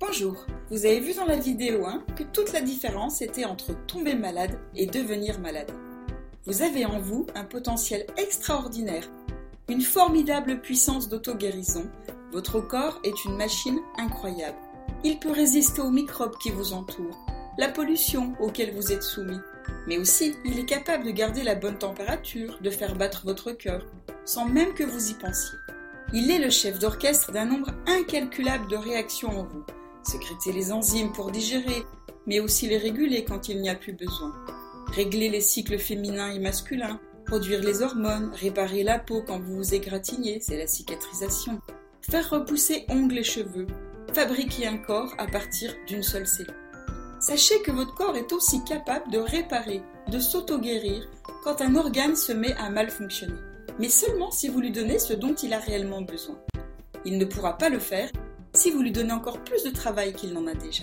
Bonjour, vous avez vu dans la vidéo 1 que toute la différence était entre tomber malade et devenir malade. Vous avez en vous un potentiel extraordinaire, une formidable puissance d'auto-guérison. Votre corps est une machine incroyable. Il peut résister aux microbes qui vous entourent, la pollution auquel vous êtes soumis, mais aussi il est capable de garder la bonne température, de faire battre votre cœur, sans même que vous y pensiez. Il est le chef d'orchestre d'un nombre incalculable de réactions en vous sécréter les enzymes pour digérer, mais aussi les réguler quand il n'y a plus besoin. Régler les cycles féminins et masculins, produire les hormones, réparer la peau quand vous vous égratignez, c'est la cicatrisation. Faire repousser ongles et cheveux, fabriquer un corps à partir d'une seule cellule. Sachez que votre corps est aussi capable de réparer, de s'auto-guérir quand un organe se met à mal fonctionner, mais seulement si vous lui donnez ce dont il a réellement besoin. Il ne pourra pas le faire si vous lui donnez encore plus de travail qu'il n'en a déjà.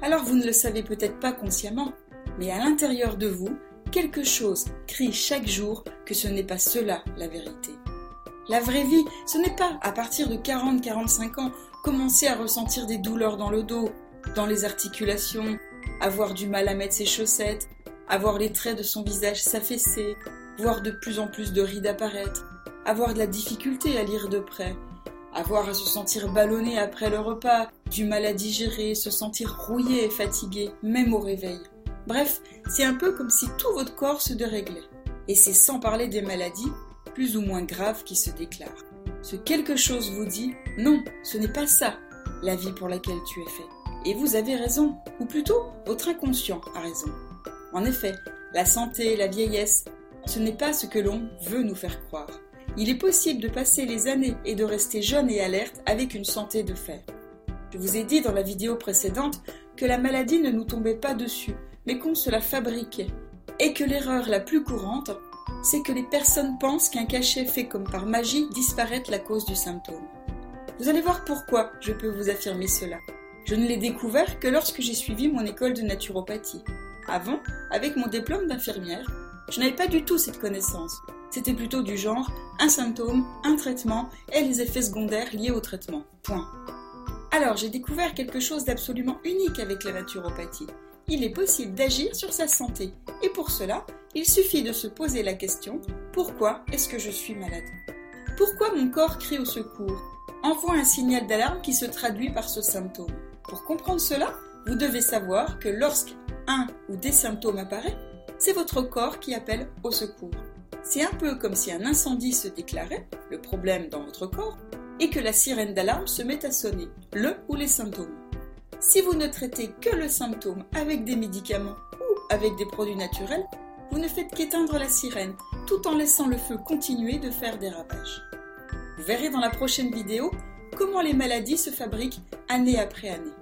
Alors vous ne le savez peut-être pas consciemment, mais à l'intérieur de vous, quelque chose crie chaque jour que ce n'est pas cela la vérité. La vraie vie, ce n'est pas à partir de 40-45 ans commencer à ressentir des douleurs dans le dos, dans les articulations, avoir du mal à mettre ses chaussettes, avoir les traits de son visage s'affaisser, voir de plus en plus de rides apparaître, avoir de la difficulté à lire de près, avoir à se sentir ballonné après le repas, du mal à digérer, se sentir rouillé et fatigué, même au réveil. Bref, c'est un peu comme si tout votre corps se déréglait. Et c'est sans parler des maladies, plus ou moins graves, qui se déclarent. Ce quelque chose vous dit non, ce n'est pas ça, la vie pour laquelle tu es fait. Et vous avez raison, ou plutôt votre inconscient a raison. En effet, la santé, la vieillesse, ce n'est pas ce que l'on veut nous faire croire il est possible de passer les années et de rester jeune et alerte avec une santé de fer. Je vous ai dit dans la vidéo précédente que la maladie ne nous tombait pas dessus, mais qu'on se la fabriquait. Et que l'erreur la plus courante, c'est que les personnes pensent qu'un cachet fait comme par magie disparaître la cause du symptôme. Vous allez voir pourquoi je peux vous affirmer cela. Je ne l'ai découvert que lorsque j'ai suivi mon école de naturopathie. Avant, avec mon diplôme d'infirmière, je n'avais pas du tout cette connaissance. C'était plutôt du genre un symptôme, un traitement et les effets secondaires liés au traitement. Point. Alors j'ai découvert quelque chose d'absolument unique avec la naturopathie. Il est possible d'agir sur sa santé. Et pour cela, il suffit de se poser la question pourquoi est-ce que je suis malade? Pourquoi mon corps crie au secours? Envoie un signal d'alarme qui se traduit par ce symptôme. Pour comprendre cela, vous devez savoir que lorsque un ou des symptômes apparaissent, c'est votre corps qui appelle au secours. C'est un peu comme si un incendie se déclarait, le problème dans votre corps, et que la sirène d'alarme se met à sonner, le ou les symptômes. Si vous ne traitez que le symptôme avec des médicaments ou avec des produits naturels, vous ne faites qu'éteindre la sirène, tout en laissant le feu continuer de faire des ravages. Vous verrez dans la prochaine vidéo comment les maladies se fabriquent année après année.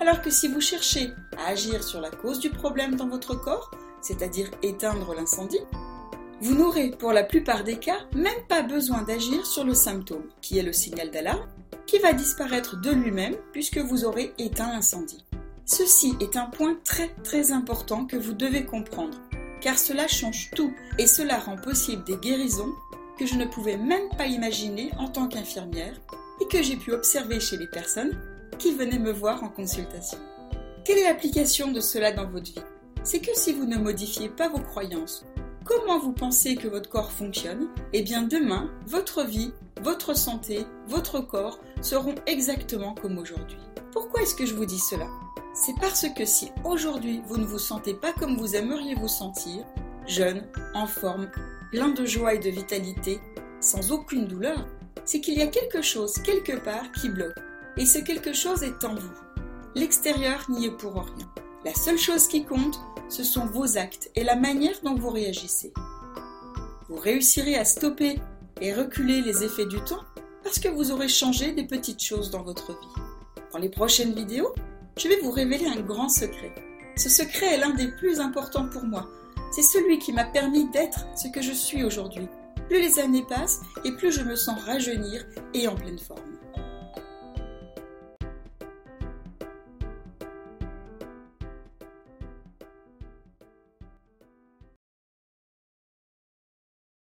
Alors que si vous cherchez à agir sur la cause du problème dans votre corps, c'est-à-dire éteindre l'incendie, vous n'aurez pour la plupart des cas même pas besoin d'agir sur le symptôme, qui est le signal d'alarme, qui va disparaître de lui-même puisque vous aurez éteint l'incendie. Ceci est un point très très important que vous devez comprendre, car cela change tout et cela rend possible des guérisons que je ne pouvais même pas imaginer en tant qu'infirmière et que j'ai pu observer chez les personnes qui venaient me voir en consultation. Quelle est l'application de cela dans votre vie? C'est que si vous ne modifiez pas vos croyances, comment vous pensez que votre corps fonctionne, eh bien demain, votre vie, votre santé, votre corps seront exactement comme aujourd'hui. Pourquoi est-ce que je vous dis cela? C'est parce que si aujourd'hui vous ne vous sentez pas comme vous aimeriez vous sentir, jeune, en forme, plein de joie et de vitalité, sans aucune douleur, c'est qu'il y a quelque chose quelque part qui bloque. Et ce quelque chose est en vous. L'extérieur n'y est pour rien. La seule chose qui compte, ce sont vos actes et la manière dont vous réagissez. Vous réussirez à stopper et reculer les effets du temps parce que vous aurez changé des petites choses dans votre vie. Dans les prochaines vidéos, je vais vous révéler un grand secret. Ce secret est l'un des plus importants pour moi. C'est celui qui m'a permis d'être ce que je suis aujourd'hui. Plus les années passent et plus je me sens rajeunir et en pleine forme.